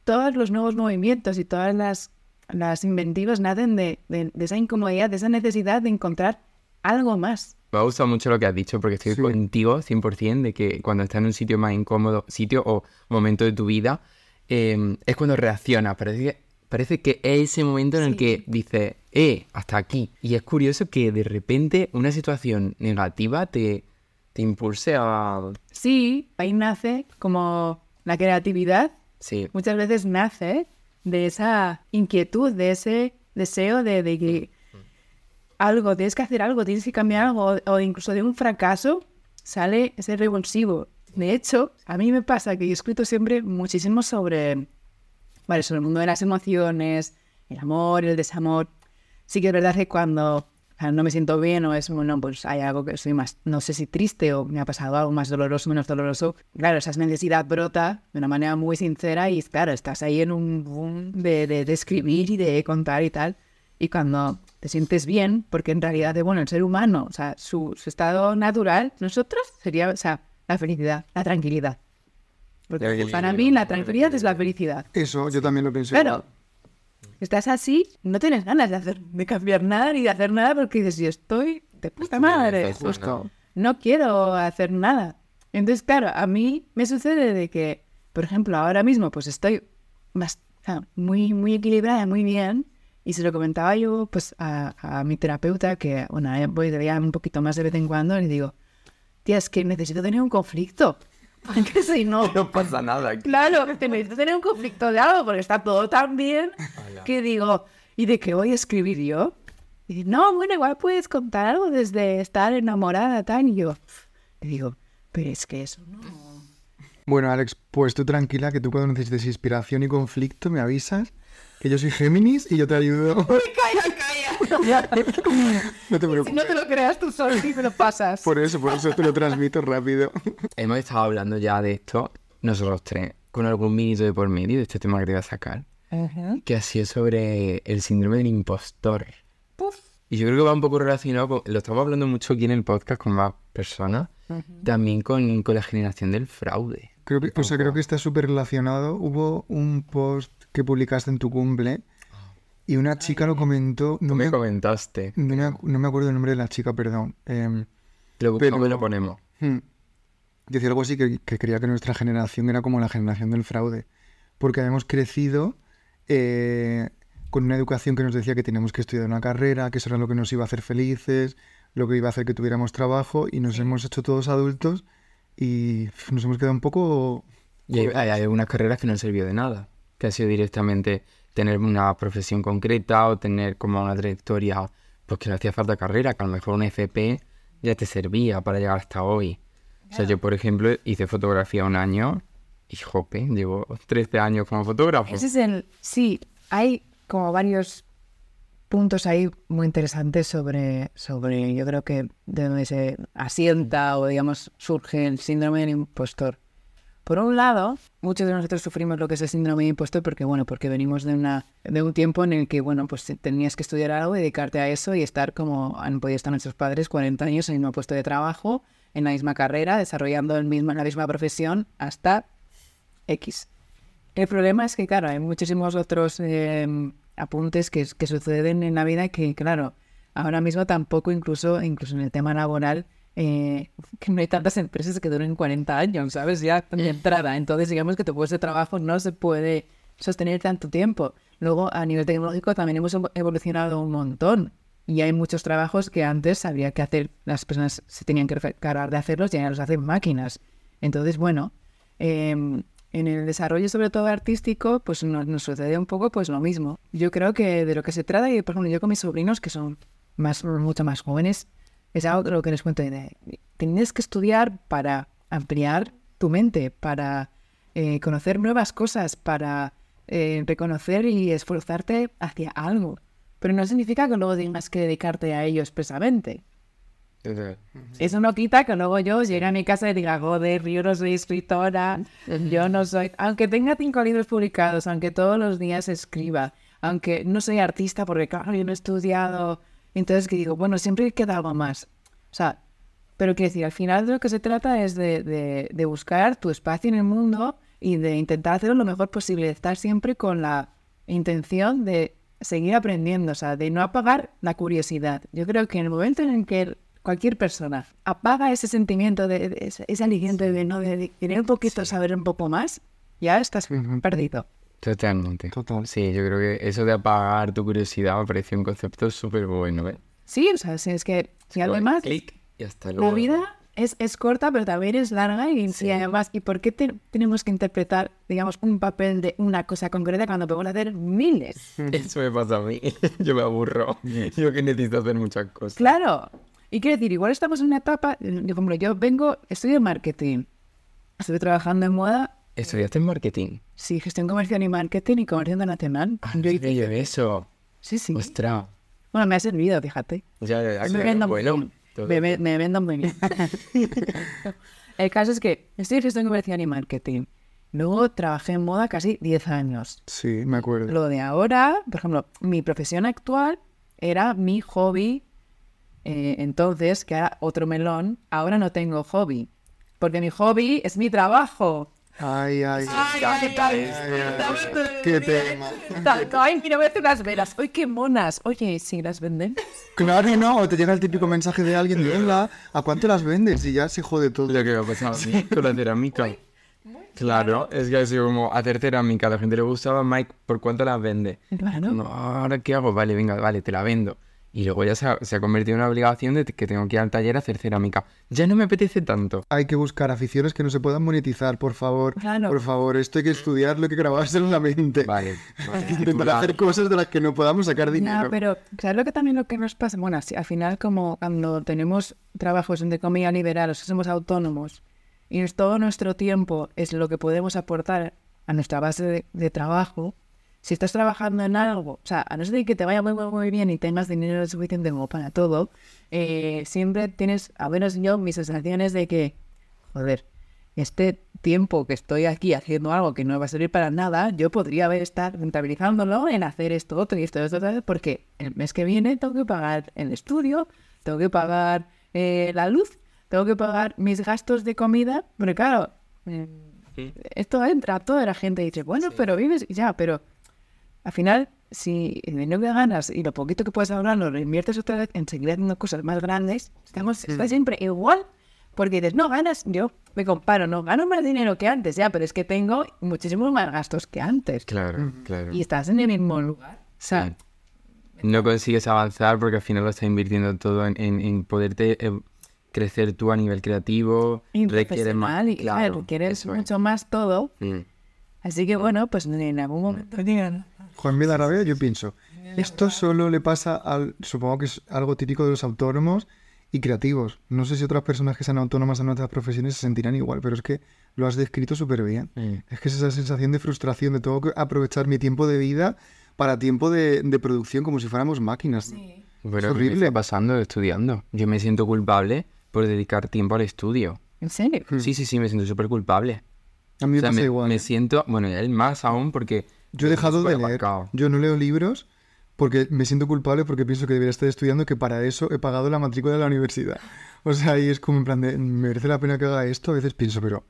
todos los nuevos movimientos y todas las, las inventivas nacen de, de- de esa incomodidad, de esa necesidad de encontrar algo más. Me ha gustado mucho lo que has dicho porque estoy Sí. contigo 100% de que cuando estás en un sitio más incómodo, sitio o momento de tu vida, eh, es cuando reaccionas. Parece que, parece que es ese momento en el que dices, eh, hasta aquí. Y es curioso que de repente una situación negativa te, te impulse a... Sí, ahí nace como la creatividad, Sí, muchas veces nace de esa inquietud, de ese deseo de, de que algo, tienes que hacer algo, tienes que cambiar algo, o, incluso de un fracaso sale ese revulsivo. De hecho, a mí me pasa que yo he escrito siempre muchísimo sobre, vale, sobre el mundo de las emociones, el amor, el desamor. Sí que es verdad que cuando no me siento bien o es, bueno, pues hay algo que soy más, no sé si triste o me ha pasado algo más doloroso, menos doloroso. Claro, esa necesidad brota de una manera muy sincera y claro, estás ahí en un boom de, de, de escribir y de contar y tal. Y cuando te sientes bien, porque en realidad, de, bueno, el ser humano, o sea, su, su estado natural, nosotros sería, o sea, la felicidad, la tranquilidad. Porque para mí la tranquilidad es la felicidad. Eso, yo también lo pensé. Claro. Estás así, no tienes ganas de hacer, de cambiar nada ni de hacer nada porque dices, yo estoy de puta madre. Justo. Justo. No quiero hacer nada. Entonces, claro, a mí me sucede de que, por ejemplo, ahora mismo pues estoy más, o sea, muy, muy equilibrada, muy bien. Y se lo comentaba yo pues a, a mi terapeuta, que bueno, ahora voy de un poquito más de vez en cuando, y le digo, tía, es que necesito tener un conflicto. Porque si no, no pasa nada. Claro, te necesito tener un conflicto de algo porque está todo tan bien que digo, ¿y de qué voy a escribir yo? Y dice, no, bueno, igual puedes contar algo desde estar enamorada, tal. Y yo le digo, pero es que eso no. Bueno, Alex, pues tú tranquila, que tú cuando necesites inspiración y conflicto me avisas, que yo soy Géminis y yo te ayudo. ¡Calla, calla! no te si preocupes. no te lo creas tú solo y me lo pasas. Por eso, por eso te lo transmito rápido. Hemos estado hablando ya de esto, nosotros tres, con algún minuto de por medio de este tema que te iba a sacar, Ajá. que ha sido sobre el síndrome del impostor. Puf. Y yo creo que va un poco relacionado con... Lo estamos hablando mucho aquí en el podcast con más personas. también con, con la generación del fraude. Creo que, o sea, creo que está súper relacionado. Hubo un post que publicaste en tu cumple y una chica lo comentó. No Tú me me, comentaste. no me, no me acuerdo el nombre de la chica, perdón. Em, Lo buscamos Pero- y lo ponemos. Hmm. Decía algo así que, que creía que nuestra generación era como la generación del fraude, porque habíamos crecido eh, con una educación que nos decía que teníamos que estudiar una carrera, que eso era lo que nos iba a hacer felices, lo que iba a hacer que tuviéramos trabajo, y nos hemos hecho todos adultos y nos hemos quedado un poco... Y hay, hay algunas carreras que no han servido de nada, que ha sido directamente tener una profesión concreta o tener como una trayectoria, pues que no hacía falta carrera, que a lo mejor un FP ya te servía para llegar hasta hoy. O sea, yo, por ejemplo, hice fotografía un año y, jope, llevo 13 años como fotógrafo. Ese es el. Sí, hay como varios puntos ahí muy interesantes sobre, sobre yo creo que de donde se asienta o digamos surge el síndrome del impostor. Por un lado, muchos de nosotros sufrimos lo que es el síndrome de impostor porque, bueno, porque venimos de, una, de un tiempo en el que, bueno, pues tenías que estudiar algo, dedicarte a eso y estar como han podido estar nuestros padres 40 años en el mismo puesto de trabajo, en la misma carrera, desarrollando el mismo, la misma profesión hasta X. El problema es que, claro, hay muchísimos otros eh, apuntes que, que suceden en la vida que, claro, ahora mismo tampoco, incluso, incluso en el tema laboral, eh, que no hay tantas empresas que duren 40 años, ¿sabes? Ya de entrada. Entonces, digamos que tu puesto de trabajo no se puede sostener tanto tiempo. Luego, a nivel tecnológico, también hemos evo- evolucionado un montón. Y hay muchos trabajos que antes habría que hacer, las personas se tenían que encargar de hacerlos y ahora los hacen máquinas. Entonces, bueno, em, en el desarrollo, sobre todo artístico, pues nos, sucede un poco pues lo mismo. Yo creo que de lo que se trata, y por ejemplo, yo con mis sobrinos, que son más, mucho más jóvenes, es algo lo que les cuento tienes que estudiar para ampliar tu mente, para eh, conocer nuevas cosas, para eh, reconocer y esforzarte hacia algo. Pero no significa que luego tengas que dedicarte a ello expresamente. Eso no quita que luego yo llegue a mi casa y diga, joder, yo no soy escritora, yo no soy... Aunque tenga cinco libros publicados, aunque todos los días escriba, aunque no soy artista porque, claro, yo no he estudiado... Entonces, que digo, bueno, siempre queda algo más. O sea, pero quiero decir, al final de lo que se trata es de, de- de buscar tu espacio en el mundo y de intentar hacerlo lo mejor posible, de estar siempre con la intención de seguir aprendiendo, o sea, de no apagar la curiosidad. Yo creo que en el momento en el que cualquier persona apaga ese sentimiento, de, de ese, ese aliciente de, ¿no? de, de querer un poquito saber un poco más, ya estás perdido. Totalmente. Total. Sí, yo creo que eso de apagar tu curiosidad me parece un concepto súper bueno, ¿eh? Sí, o sea, si es que si además Clic y hasta la luego. vida es, es corta, pero también es larga y, y además, ¿y por qué te- tenemos que interpretar, digamos, un papel de una cosa concreta cuando podemos hacer miles? Eso me pasa a mí. Yo me aburro. Yo que necesito hacer muchas cosas. Claro. Y quiero decir, igual estamos en una etapa, yo, por ejemplo, yo vengo, estudio marketing, estoy trabajando en moda, ¿Estudiaste en marketing? sí, gestión comercial y marketing y comercio internacional. Ah, Yo hice- yo eso. sí, sí. Ostras. Bueno, me ha servido, fíjate. Ya, ya, ya, me claro. vendo muy Bueno, Me, me- me vendo muy bien. El caso es que estoy en gestión comercial y marketing. Luego trabajé en moda casi 10 años. Sí, me acuerdo. Lo de ahora, por ejemplo, mi profesión actual era mi hobby. Eh, entonces, que era otro melón, ahora no tengo hobby. Porque mi hobby es mi trabajo. Ay, ay. Ay, ay, ay. Qué tema. Ay, mira, voy a hacer las velas. ¡Ay, qué monas! Oye, ¿sí las venden? Claro, no, o te llega el típico mensaje de alguien de hola, ¿a cuánto las vendes? Y ya se jode todo. Lo que me ha pasado a mí con la cerámica. Claro, es que ha sido como hacer cerámica. A la gente le gustaba, Mike, ¿por cuánto las vende? Claro. No, ¿ahora qué hago? Vale, venga, vale, te la vendo. Y luego ya se ha, se ha convertido en una obligación de que tengo que ir al taller a hacer cerámica. Ya no me apetece tanto. Hay que buscar aficiones que no se puedan monetizar, por favor. Claro. Por favor, esto hay que estudiarlo, hay que grabarse en la mente. Vale. Intentar hacer cosas de las que no podamos sacar dinero. No, pero ¿sabes lo que también lo que nos pasa? Bueno, así, al final como cuando tenemos trabajos entre comillas liberales, somos autónomos y es todo nuestro tiempo es lo que podemos aportar a nuestra base de, de trabajo, si estás trabajando en algo, o sea, a no ser de que te vaya muy, muy, muy bien y tengas dinero suficiente como para todo, eh, siempre tienes, a menos yo, mis sensaciones de que, joder, este tiempo que estoy aquí haciendo algo que no va a servir para nada, yo podría haber estar rentabilizándolo en hacer esto, otro y esto, esto, esto, porque el mes que viene tengo que pagar el estudio, tengo que pagar eh, la luz, tengo que pagar mis gastos de comida, porque claro, eh, esto entra, toda la gente dice, bueno, pero vives, ya, pero al final, si el dinero que ganas y lo poquito que puedes ahorrar lo inviertes otra vez en seguir haciendo cosas más grandes, estamos, está siempre igual. Porque dices, no ganas, yo me comparo, no gano más dinero que antes, ya, pero es que tengo muchísimos más gastos que antes. Claro, claro. Y estás en el mismo lugar. O sea, No consigues avanzar porque al final lo estás invirtiendo todo en, en, en poderte eh, crecer tú a nivel creativo. y requiere más. y claro, quieres eso es. mucho más todo. Mm. Así que bueno, pues en algún momento llegan. Juan Villarabea, yo pienso, esto solo le pasa al, supongo que es algo típico de los autónomos y creativos. No sé si otras personas que sean autónomas en otras profesiones se sentirán igual, pero es que lo has descrito súper bien. Mm. Es que es esa sensación de frustración de tengo que aprovechar mi tiempo de vida para tiempo de, de producción como si fuéramos máquinas. Pero Es ¿qué me horrible. está pasando estudiando? Yo me siento culpable por dedicar tiempo al estudio. ¿En serio? Sí, sí, sí, me siento súper culpable. A mí me O sea, pasa me, igual. me siento, bueno, él más aún porque... Yo he dejado de leer. marcado. Yo no leo libros porque me siento culpable porque pienso que debería estar estudiando que para eso he pagado la matrícula de la universidad. O sea, y es como en plan de, merece la pena que haga esto. A veces pienso, pero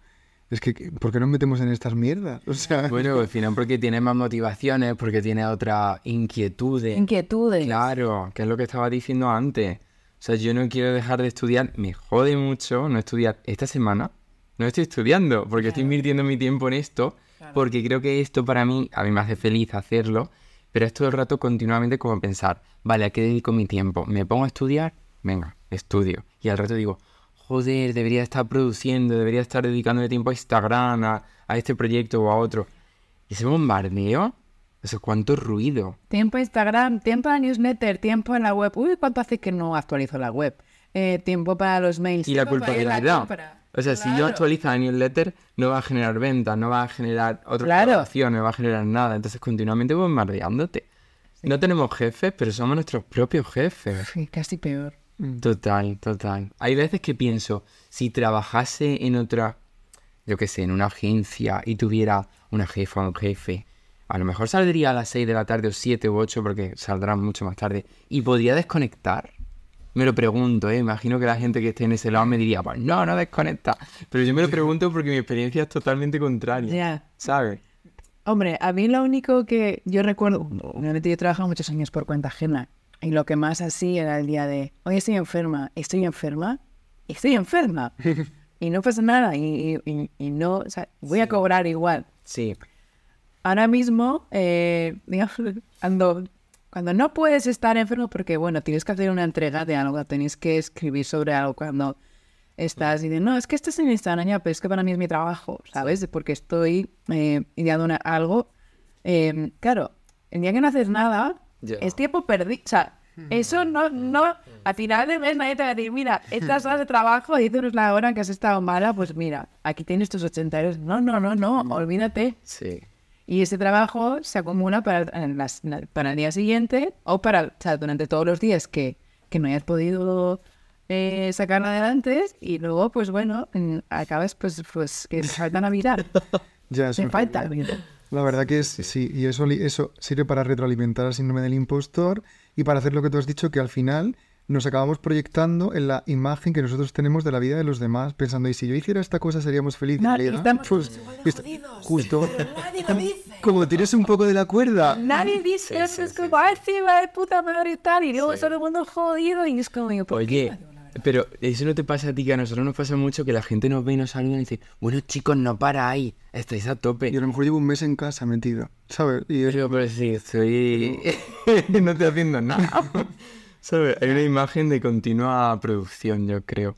es que, ¿por qué nos metemos en estas mierdas? O sea, Bueno, al final porque tiene más motivaciones, porque tiene otras inquietudes. Inquietudes. Claro, que es lo que estaba diciendo antes. O sea, yo no quiero dejar de estudiar. Me jode mucho no estudiar esta semana. No estoy estudiando porque estoy invirtiendo mi tiempo en esto. Porque creo que esto para mí, a mí me hace feliz hacerlo. Pero es todo el rato continuamente como pensar, vale, ¿a qué dedico mi tiempo? ¿Me pongo a estudiar? Venga, estudio. Y al rato digo, joder, debería estar produciendo, debería estar dedicándole tiempo a Instagram, a, a este proyecto o a otro. Y ese bombardeo, eso cuánto ruido. Tiempo a Instagram, tiempo a newsletter, tiempo en la web. Uy, ¿cuánto hace que no actualizo la web? Eh, tiempo para los mails. Y la culpabilidad. compra. O sea, si yo actualizo la newsletter, no va a generar ventas, no va a generar otras Claro. no va a generar nada. Entonces, continuamente bombardeándote. No tenemos jefes, pero somos nuestros propios jefes. Sí, casi peor. Total, total. Hay veces que pienso, si trabajase en otra, yo qué sé, en una agencia y tuviera una jefa o un jefe, a lo mejor saldría a las 6 de la tarde o 7 u 8 porque saldrán mucho más tarde y podría desconectar. Me lo pregunto, ¿eh? Imagino que la gente que esté en ese lado me diría, pues no, no desconecta. Pero yo me lo pregunto porque mi experiencia es totalmente contraria. Ya. ¿Sabes? Hombre, a mí lo único que yo recuerdo, obviamente yo trabajado muchos años por cuenta ajena y lo que más así era el día de, hoy estoy enferma, estoy enferma, estoy enferma y no pasa nada y, y- y- y no, o sea, voy a cobrar igual. Sí. Ahora mismo, eh, digamos, cuando, cuando no puedes estar enfermo porque, bueno, tienes que hacer una entrega de algo, tienes que escribir sobre algo cuando estás y de, no, es que esto es en Instagram, pero es que para mí es mi trabajo, ¿sabes? Porque estoy eh, ideando una- algo. Eh, claro, el día que no haces nada, es tiempo perdido. O sea, eso no, no, a final de mes nadie te va a decir, mira, estas horas de trabajo, dices la hora que has estado mala, pues mira, aquí tienes tus 80 euros. No, no, no, no, olvídate. Sí. Y ese trabajo se acumula para, en las- para el día siguiente o para o sea, durante todos los días que, que no hayas podido eh, sacarlo adelante y luego, pues bueno, acabas pues, pues que te falta Navidad. ya es falta Navidad. La verdad que es, sí, y eso, li- eso sirve para retroalimentar el síndrome del impostor y para hacer lo que tú has dicho, que al final nos acabamos proyectando en la imagen que nosotros tenemos de la vida de los demás, pensando, y si yo hiciera esta cosa seríamos felices. No, estamos pues, est- justo, como tienes un poco de la cuerda. Nadie dice eso, es como, ay, sí, va de puta madre y tal, y luego todo el mundo jodido y es como, ¿por qué? Oye, pero eso no te pasa a ti, que a nosotros nos pasa mucho que la gente nos ve y nos saluda y dice, bueno chicos, no para ahí, estáis a tope. Y a lo mejor llevo un mes en casa metido, ¿sabes? Y es- Pero, pero sí, estoy... no estoy haciendo nada. ¿Sabes? Hay una imagen de continua producción, yo creo.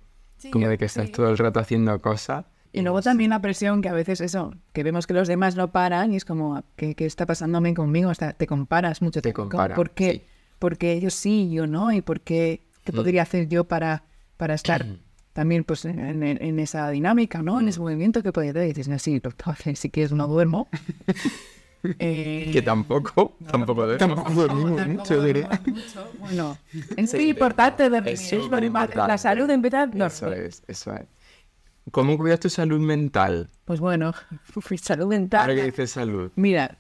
Como de que estás todo el rato haciendo cosas. Y luego también la presión que a veces eso, que vemos que los demás no paran y es como, ¿qué, qué está pasándome conmigo? Hasta te comparas mucho. Te como, compara, ¿Por qué? sí. Porque ellos sí, yo no, y por qué, qué podría hacer yo para, para estar también pues en, en- en esa dinámica, ¿no? En ese movimiento que podría hacer. Y dices, no, sí, doctor, si quieres no duermo. Eh, Que tampoco, tampoco de tampoco dormimos mucho, diré. Bueno, es muy importante dormir. es importante. La salud empieza a Eso dormir. es, eso es. ¿Cómo cuidas tu salud mental? Pues bueno, salud mental. Ahora que dices salud. Mira,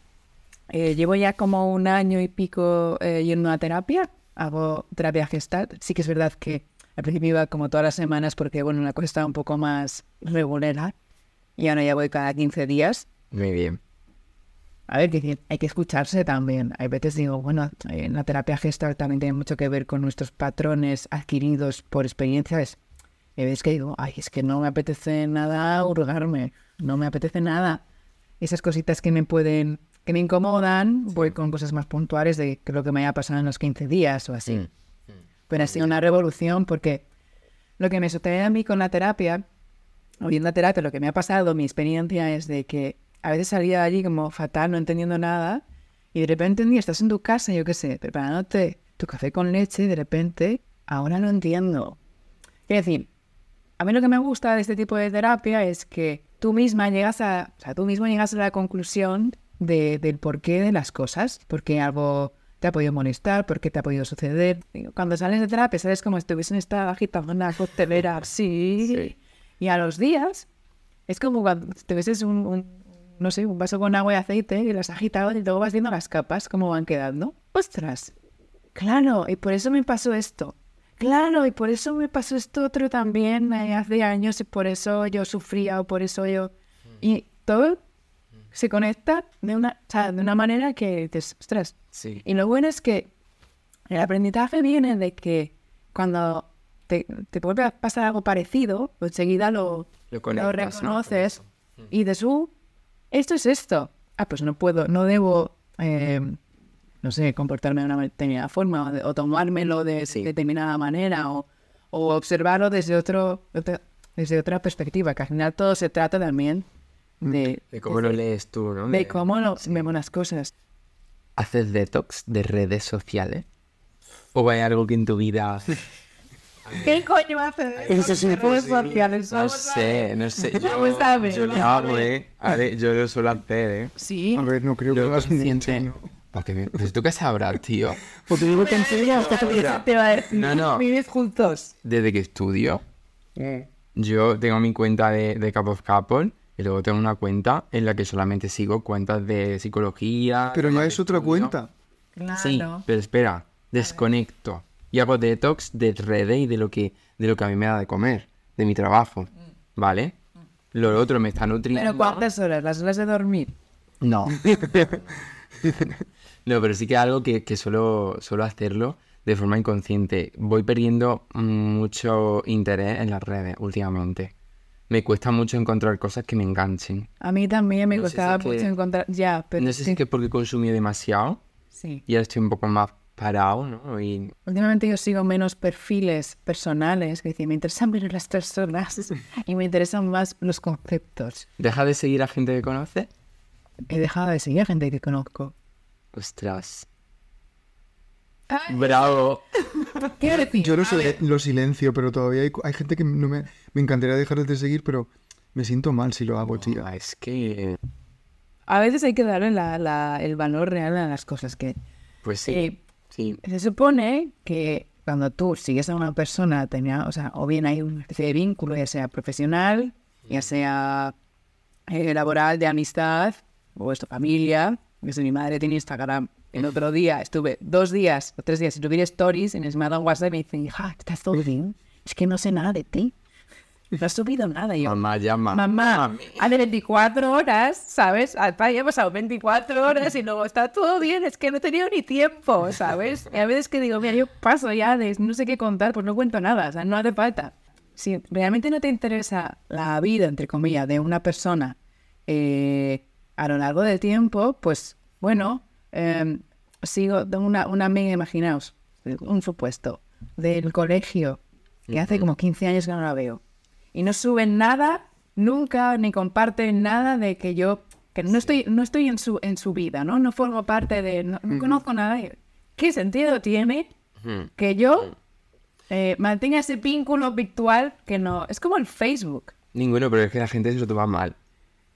eh, llevo ya como un año y pico eh, yendo a terapia. Hago terapia gestal. Sí que es verdad que Al principio iba como todas las semanas porque, bueno, la cosa estaba un poco más regular. Y ahora ya voy cada 15 días. Muy bien. A ver, que hay que escucharse también. Hay veces digo, bueno, en la terapia gestal también tiene mucho que ver con nuestros patrones adquiridos por experiencias. Y veces que digo, ay, es que no me apetece nada hurgarme, no me apetece nada. Esas cositas que me pueden, que me incomodan, voy con cosas más puntuales de que lo que me haya pasado en los 15 días o así. Mm. Pero ha sido una revolución porque lo que me sucede a mí con la terapia, o bien la terapia, lo que me ha pasado, mi experiencia es de que a veces salía de allí como fatal, no entendiendo nada, y de repente un día estás en tu casa, yo qué sé, preparándote tu café con leche, y de repente, ahora no entiendo. Quiero decir, a mí lo que me gusta de este tipo de terapia es que tú misma llegas a, o sea, tú mismo llegas a la conclusión de, del porqué de las cosas, porque algo te ha podido molestar, por qué te ha podido suceder. Cuando sales de terapia, sales como si estuviesen en esta una coctelera así. Sí. Y a los días, es como cuando te ves un, un- no sé, un vaso con agua y aceite y las has agitado y luego vas viendo las capas, cómo van quedando. ¡Ostras! Claro, y por eso me pasó esto. Claro, y por eso me pasó esto otro también eh, hace años y por eso yo sufría o por eso yo... Y todo se conecta de una, o sea, de una manera que dices, ostras, Sí. y lo bueno es que el aprendizaje viene de que cuando te, te vuelve a pasar algo parecido, enseguida lo, Lo lo conectas, ¿no? reconoces y dices, uh, esto es esto. Ah, pues no puedo, no debo, eh, no sé, comportarme de una determinada forma o, de- o tomármelo de Sí. determinada manera o, o observarlo desde, otro, otra- desde otra perspectiva, que al final todo se trata también de, De cómo lo lees tú, ¿no? de cómo lo- vemos las cosas. ¿Haces detox de redes sociales? ¿O hay algo que en tu vida... ¿Qué coño haces? Eso sí, redes sociales. No sé, no sé. Yo, Vamos a ver. yo lo hago, ¿eh? A ver, yo lo suelo hacer, ¿eh? Sí. A ver, no creo que lo hagas ¿no? Porque, me- pues tú qué sabrás, tío. Porque digo que Te va a decir, No, no. Vives juntos. Desde que estudio, yo tengo mi cuenta de, de Cup of Couple y luego tengo una cuenta en la que solamente sigo cuentas de psicología. Pero de es otra cuenta. Claro. Sí, pero espera, desconecto y hago detox de redes y de lo que de lo que a mí me da de comer, de mi trabajo, ¿vale? Lo otro me está nutriendo. Pero ¿cuántas horas? ¿Las horas de dormir? No. no, pero sí que algo que, que suelo, suelo hacerlo de forma inconsciente. Voy perdiendo mm, mucho interés en las redes últimamente. Me cuesta mucho encontrar cosas que me enganchen. A mí también me No si costaba es que- mucho encontrar... Ya, pero No sé si es que porque consumí demasiado sí. y ahora estoy un poco más parado, ¿no? Y Últimamente yo sigo menos perfiles personales, que decir, me interesan menos las personas y me interesan más los conceptos. deja de seguir a gente que conoces. He dejado de seguir a gente que conozco. Ostras. Ay. Bravo. ¿Qué decir? Yo lo, sil- lo silencio, pero todavía hay, hay gente que no me, me encantaría dejar de seguir, pero me siento mal si lo hago, tío. Ah, es que... A veces hay que darle la- la- el valor real a las cosas que... Pues sí. Eh, sí. Se supone que cuando tú sigues a una persona, tenía, o sea, o bien hay una especie de vínculo, ya sea profesional, ya sea eh, laboral, de amistad, o esto, familia. Que si mi madre tiene Instagram, el otro día estuve dos días o tres días sin subir stories, y me dado WhatsApp y me dice, hija, ¿estás todo bien? Es que no sé nada de ti. No has subido nada. Y yo, Mamá llama. Mamá, hace 24 horas, ¿sabes? Al pa- ya he pasado 24 horas y luego está todo bien, es que no he tenido ni tiempo, ¿sabes? Y a veces que digo, mira, yo paso ya de no sé qué contar, pues no cuento nada, o sea, no hace falta. Si realmente no te interesa la vida, entre comillas, de una persona eh, a lo largo del tiempo, pues bueno, eh, sigo de una, una amiga, imaginaos, un supuesto, del colegio, que hace como 15 años que no la veo y no suben nada nunca ni comparten nada de que yo que no estoy no estoy en su en su vida no no formo parte de no, no conozco nada de- qué sentido tiene que yo eh, mantenga ese vínculo virtual que no es como el Facebook. Ninguno, pero es que la gente se lo toma mal.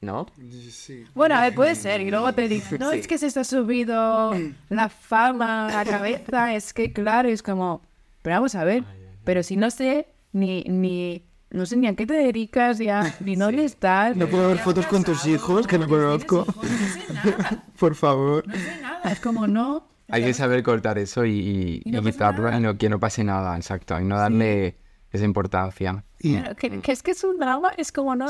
¿No? Sí. bueno a ver puede ser y luego te dicen no es que se está subido la fama a la cabeza es que claro es como pero vamos a ver pero si no sé ni ni no sé ni a qué te dedicas ya ni dónde estás No puedo ver fotos con tus hijos, que no conozco. No sé nada, Por favor. no sé nada. Es como no. Hay que saber cortar eso y, y, Y no y pasa quitar- nada. no, que no pase nada, exacto. Y no darle esa importancia. Que, que es que es un drama, es como no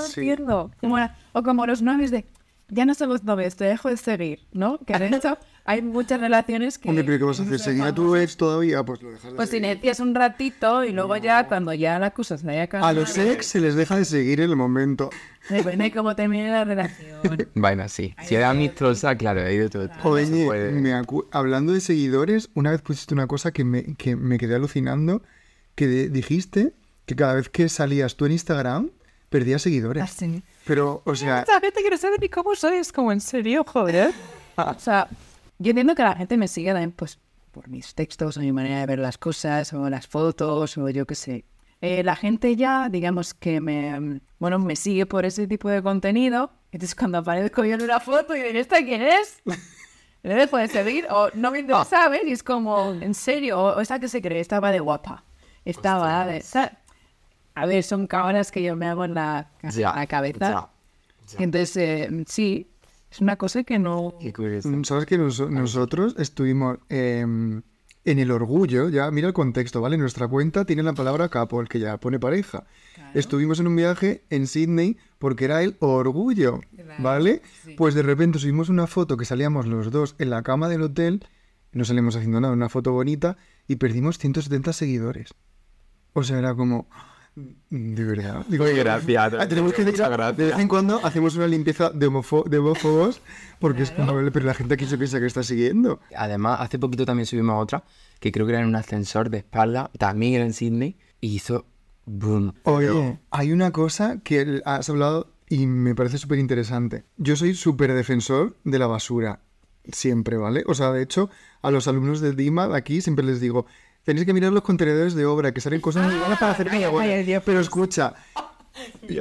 la- o como los novios de, ya no somos novios, te dejo de seguir, ¿no? Que de hecho hay muchas relaciones que... hombre, pero ¿qué vas a hacer? ¿Seguir a tu ex todavía? Pues lo dejas de Pues seguir. silencias un ratito y luego ya, cuando ya la cosa se haya A los ex se les deja de seguir en el momento. depende de cómo termine la relación. Bueno, sí. Si era amistosa, claro, hay de todo. Oye, Se puede- me acu- hablando de seguidores, una vez pusiste una cosa que me, que me quedé alucinando, que de- dijiste que cada vez que salías tú en Instagram, perdías seguidores. Así. Pero, o sea, La gente quiere saber ni cómo soy, es como en serio, joder. O sea, yo entiendo que la gente me siga también, pues, por mis textos o mi manera de ver las cosas o las fotos o yo qué sé. Eh, la gente ya, digamos que me, mm, bueno, me sigue por ese tipo de contenido. Entonces cuando aparezco yo en una foto y digo, ¿esta quién es? Le dejo de seguir o no me interesa, ¿ves? Y es como, ¿en serio? O, esta que se cree, estaba de guapa. Estaba de... esta- A ver, son cabras que yo me hago en la, Ya, la cabeza. ya. Entonces, eh, sí, es una cosa que no... Mm, ¿sabes que nos- nosotros estuvimos em, en el orgullo? Ya, mira el contexto, ¿vale? Nuestra cuenta tiene la palabra capo, el que ya pone pareja. Estuvimos en un viaje en Sydney porque era el orgullo, ¿vale? Pues de repente subimos una foto que salíamos los dos en la cama del hotel, no salimos haciendo nada, una foto bonita, y perdimos 170 seguidores. O sea, era como... De verdad. Digo, Muy gracias. ah, tenemos que Muchas ir a- gracias. de vez en cuando hacemos una limpieza de, de homófobos porque es como, pero la gente aquí se piensa que está siguiendo. Además, hace poquito también subimos otra, que creo que era en un ascensor de espalda, también era en Sydney, y hizo boom. Oye, hay una cosa que has hablado y me parece súper interesante. Yo soy súper defensor de la basura, siempre, ¿vale? O sea, de hecho, a los alumnos de DIMA de aquí siempre les digo, tenéis que mirar los contenedores de obra, que salen cosas muy buenas para hacer ay, agua". ay, Dios. Pero escucha,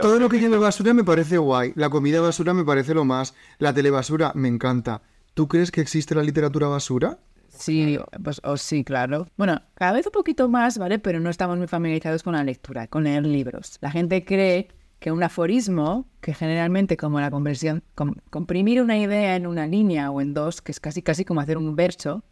todo lo que lleve basura me parece guay, la comida basura me parece lo más, la telebasura me encanta. ¿Tú crees que existe la literatura basura? Sí, pues o sí, claro. Bueno, cada vez un poquito más, ¿vale? Pero no estamos muy familiarizados con la lectura, con leer libros. La gente cree que un aforismo, que generalmente como la conversión, com- comprimir una idea en una línea o en dos, que es casi casi como hacer un verso,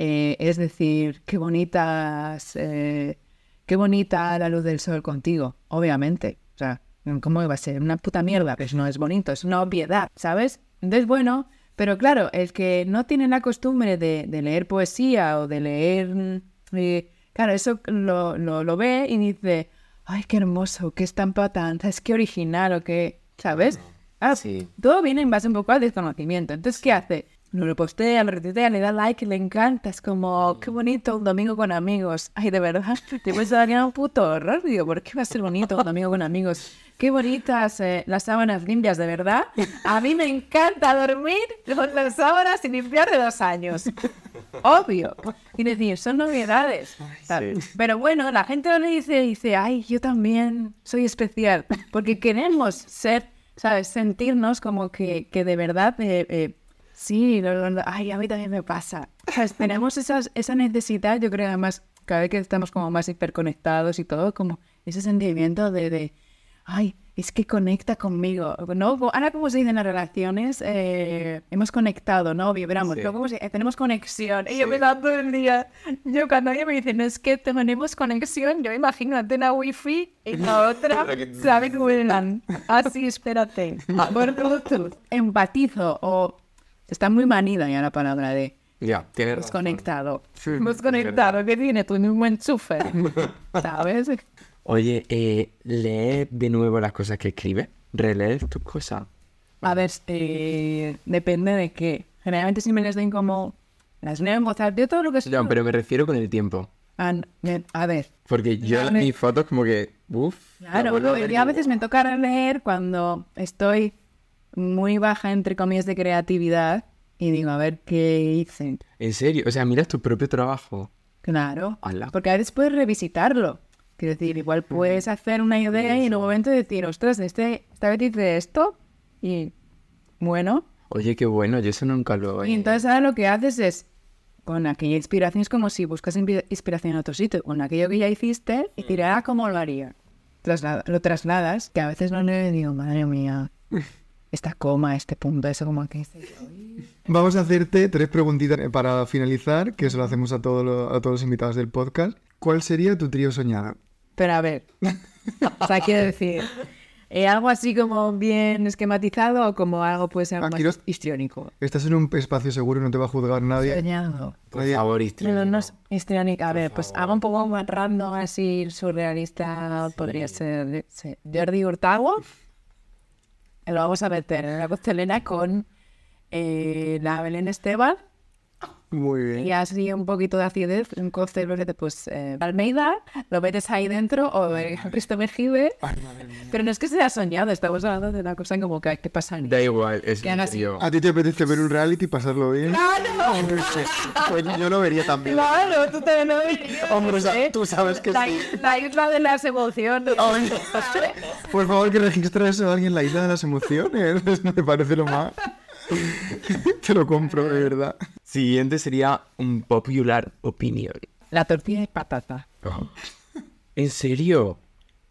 eh, es decir, qué bonitas, eh, qué bonita la luz del sol contigo, obviamente. O sea, ¿cómo va a ser? Una puta mierda, pues no es bonito, es una obviedad, ¿sabes? Entonces, bueno, pero claro, el que no tiene la costumbre de, de leer poesía o de leer... mm, eh, claro, eso lo, lo, lo ve y dice, ay, qué hermoso, qué estampa tan, es que original o qué, ¿sabes? Ah, Sí. Todo viene en base un poco al desconocimiento. Entonces, ¿qué hace? No lo postea, lo retuitea, le da like, le encanta. Es como, qué bonito un domingo con amigos. Ay, de verdad, te puedes dar un puto horror. Digo, ¿por qué va a ser bonito un domingo con amigos? Qué bonitas eh, las sábanas limpias, de verdad. A mí me encanta dormir con las sábanas sin limpiar de dos años. Obvio. Y decir, son novedades. ¿sabes? Pero bueno, la gente no le dice, dice, ay, yo también soy especial. Porque queremos ser, ¿sabes? Sentirnos como que, que de verdad, eh, eh, sí, ay, a mí también me pasa. Tenemos esas, esa necesidad, yo creo, además, cada vez que estamos como más hiperconectados y todo, como ese sentimiento de, de ay, es que conecta conmigo, ¿no? Ahora, como se dice en las relaciones, eh, hemos conectado, ¿no? Vibramos, Sí. ¿no? ¿Cómo se- eh, tenemos conexión. Y yo me da todo el día. Yo cuando alguien me dice, no es que tenemos conexión, yo imagino antena wifi y la otra, ¿sabes? Así, espérate. Por Bluetooth. Empatizo o... Está muy manida ya la palabra de Ya, tienes hemos razón. conectado. Hemos conectado, que tiene tu mismo enchufe. ¿Sabes? Oye, eh, lee de nuevo las cosas que escribes. Relees tus cosas. A ver, eh, depende de qué. Generalmente siempre les den como... Las leo en voz alta. Yo todo lo que... No, pero me refiero con el tiempo. Ah, me- A ver, Porque yo mis fotos como que... Uf. Claro, y a veces me toca leer cuando estoy muy baja, entre comillas, de creatividad y digo, a ver qué hice. En serio, o sea, miras tu propio trabajo. Claro, Ala. porque a veces puedes revisitarlo. Quiero decir, igual puedes hacer una idea y en un momento decir, ostras, este, esta vez hice esto y bueno. Oye, qué bueno, yo eso nunca lo Y he... entonces ahora lo que haces es, con aquella inspiración es como si buscas inspi- inspiración en otro sitio, con aquello que ya hiciste y tirar cómo lo haría. Traslada- lo trasladas, que a veces no le digo, madre mía, esta coma, este punto, eso como que. Vamos a hacerte tres preguntitas para finalizar, que eso lo hacemos a, todos los- a todos los invitados del podcast. ¿Cuál sería tu trío soñado? Pero a ver. o sea, quiero decir. eh, algo así como bien esquematizado o como algo puede ser Aquí más los- histriónico. Estás en un espacio seguro, no te va a juzgar nadie. Soñado. Por Oye, favor, No, histriónico. no es histriónico. A ver, pues algo un poco más random, así surrealista, podría ser sé, Jordi Hurtado. Lo vamos a meter en la costelera con eh, la Belén Esteban Muy bien. y así un poquito de acidez, un cóctel de pues eh, Almeida, lo metes ahí dentro o eh, Risto Mejide. Pero no es que sea soñado, estamos hablando de una cosa como que, que pasa Da igual, es Que serio. ¿A ti te apetece ver un reality y pasarlo bien? Pues yo lo vería también. Claro, tú también lo verías, Hombre, o sea, ¿eh? tú sabes que la, sí. la isla de las emociones. Por favor, que registre eso a alguien la isla de las emociones. Me parece lo más. Te lo compro, de verdad. Siguiente sería un popular opinion. La tortilla de patata. ¿En serio?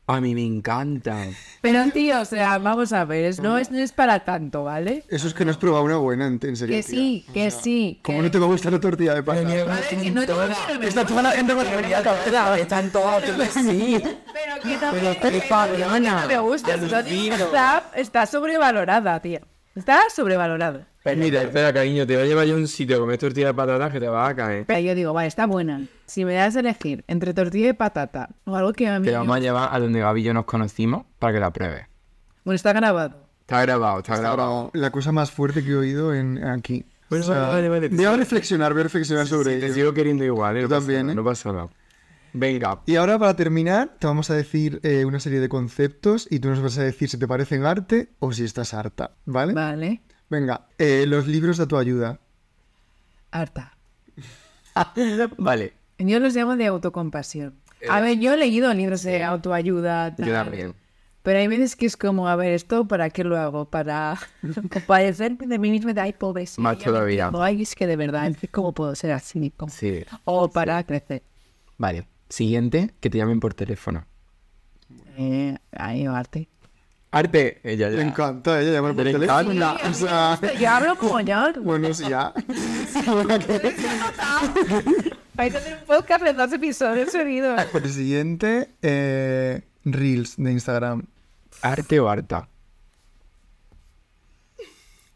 A mí me encanta. Pero tío, o sea, vamos a ver, es- no, es, no es para tanto, ¿vale? Eso es que no has probado una buena, en en serio. Que sí, que sí. ¿Cómo que- no te va a gustar la tortilla de patata? que no te Está toda la gente con la Están todos sí. Pero que no, Pero que- qué cabrona. no me gusta. Está sobrevalorada, tío. Está sobrevalorada. Pero mira, espera, cariño, te voy a llevar yo a un sitio a comer tortilla de patatas que te va a caer. Pero yo digo, vale, está buena. Si me das a elegir entre tortilla de patata o algo que a mí... Te vamos a llevar a donde Gaby y yo nos conocimos para que la pruebes. Bueno, está grabado. Está grabado, está grabado. La cosa más fuerte que he oído en, aquí. Bueno, O sea, vale, vale, Voy a reflexionar, voy a reflexionar sobre Sí, te ello. sigo queriendo igual, ¿eh? Yo No pasa también, nada, ¿eh? No pasa nada. Venga. Y ahora, para terminar, te vamos a decir eh, una serie de conceptos y tú nos vas a decir si te parecen arte o si estás harta, ¿vale? Vale. Venga, eh, los libros de tu ayuda. Harta. Vale. Yo los llamo de autocompasión. A ver, yo he leído libros de autoayuda. Yo tal, también. Pero hay veces que es como, a ver, ¿esto para qué lo hago? Para compadecerme de mí mismo de, ay, pobrecito. Más todavía. Ay, es que de verdad, ¿cómo puedo ser así? ¿Cómo? Sí. O para crecer. Vale. Siguiente, que te llamen por teléfono. Eh, ay, arte. Arte, ella Le ya. encanta ella llamar por Le teléfono. encanta. O sea, Yo hablo como yo. bueno, sí, ya. Vais a hacer un podcast de dos episodios seguidos. El siguiente, eh, Reels de Instagram. Arte o harta.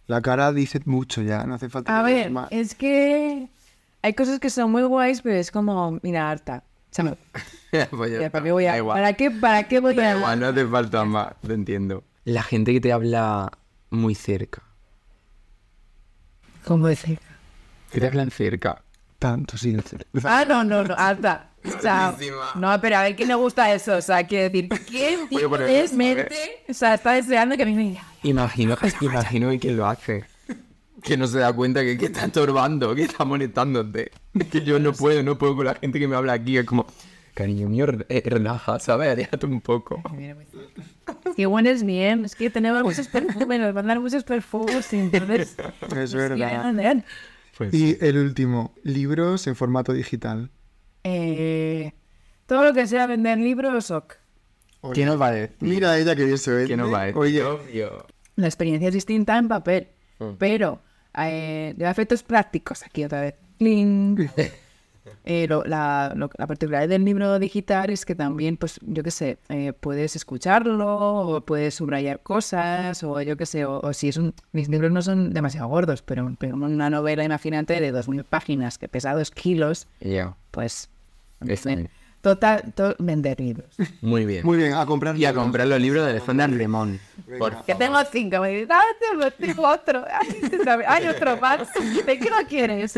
La cara dice mucho ya, no hace falta. A ver, más. es que hay cosas que son muy guays, pero es como, mira, harta. O sea, Pues ya ¿para qué voy a, igual. ¿para qué, para qué voy a Igual, no hace falta más, te entiendo. La gente que te habla muy cerca. ¿Cómo decir? Que te hablan cerca. Tanto, sí. Ah, no, no, no, harta. O sea, no, pero a ver, ¿quién le gusta eso? O sea, quiero decir, ¿quién eso, mente? O sea, está deseando que a mí me diga. Imagino, imagino que quien lo hace. Que no se da cuenta que, que está estorbando, que está molestándote. Que yo no puedo, no puedo con la gente que me habla aquí. Es como, cariño mío, eh, relaja, ¿sabes? Déjate un poco. Es que hueles bien, es que tenemos muchos perfumes, nos mandan muchos perfumes y entonces... Es verdad. Bien. Pues, Y el último, libros en formato digital. Eh, todo lo que sea vender libros, ok. ¿qué nos va a decir? Mira ella que bien se ve. ¿Qué nos va a decir? Oye, Obvio. La experiencia es distinta en papel, Mm. pero eh, de efectos prácticos, aquí otra vez. Eh, lo- la, lo- la particularidad del libro digital es que también, pues, yo qué sé, eh, puedes escucharlo, o puedes subrayar cosas, o yo qué sé, o, o si es un... Mis libros no son demasiado gordos, pero, pero una novela, imagínate, de 2.000 páginas que pesa 2 kilos, pues... Bien. Total, to- vender libros. Muy bien. muy bien, a comprar. Y a libros. comprar los libros de Alejandra Lemón. Por Que tengo cinco, me dice, ah, tengo, tengo otro, ay, este hay otro más, ¿de qué lo quieres?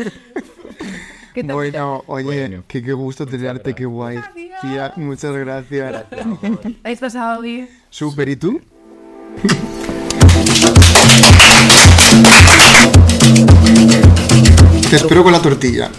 Bueno, oye, Bueno. que qué gusto tenerte, qué guay. Tía, muchas gracias. ¿Habéis pasado bien? Súper, ¿y tú? Te espero con la tortilla.